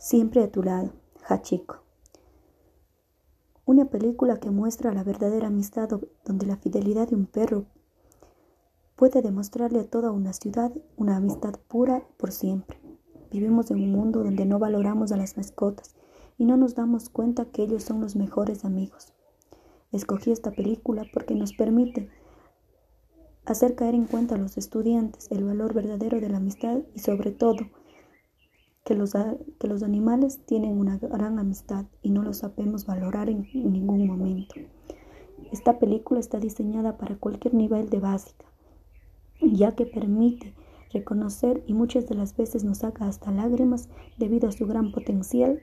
Siempre a tu lado, Hachiko. Una película que muestra la verdadera amistad donde la fidelidad de un perro puede demostrarle a toda una ciudad una amistad pura por siempre. Vivimos en un mundo donde no valoramos a las mascotas y no nos damos cuenta que ellos son los mejores amigos. Escogí esta película porque nos permite hacer caer en cuenta a los estudiantes el valor verdadero de la amistad y sobre todo que los, que los animales tienen una gran amistad y no lo sabemos valorar en, en ningún momento. Esta película está diseñada para cualquier nivel de básica, ya que permite reconocer y muchas de las veces nos saca hasta lágrimas debido a su gran potencial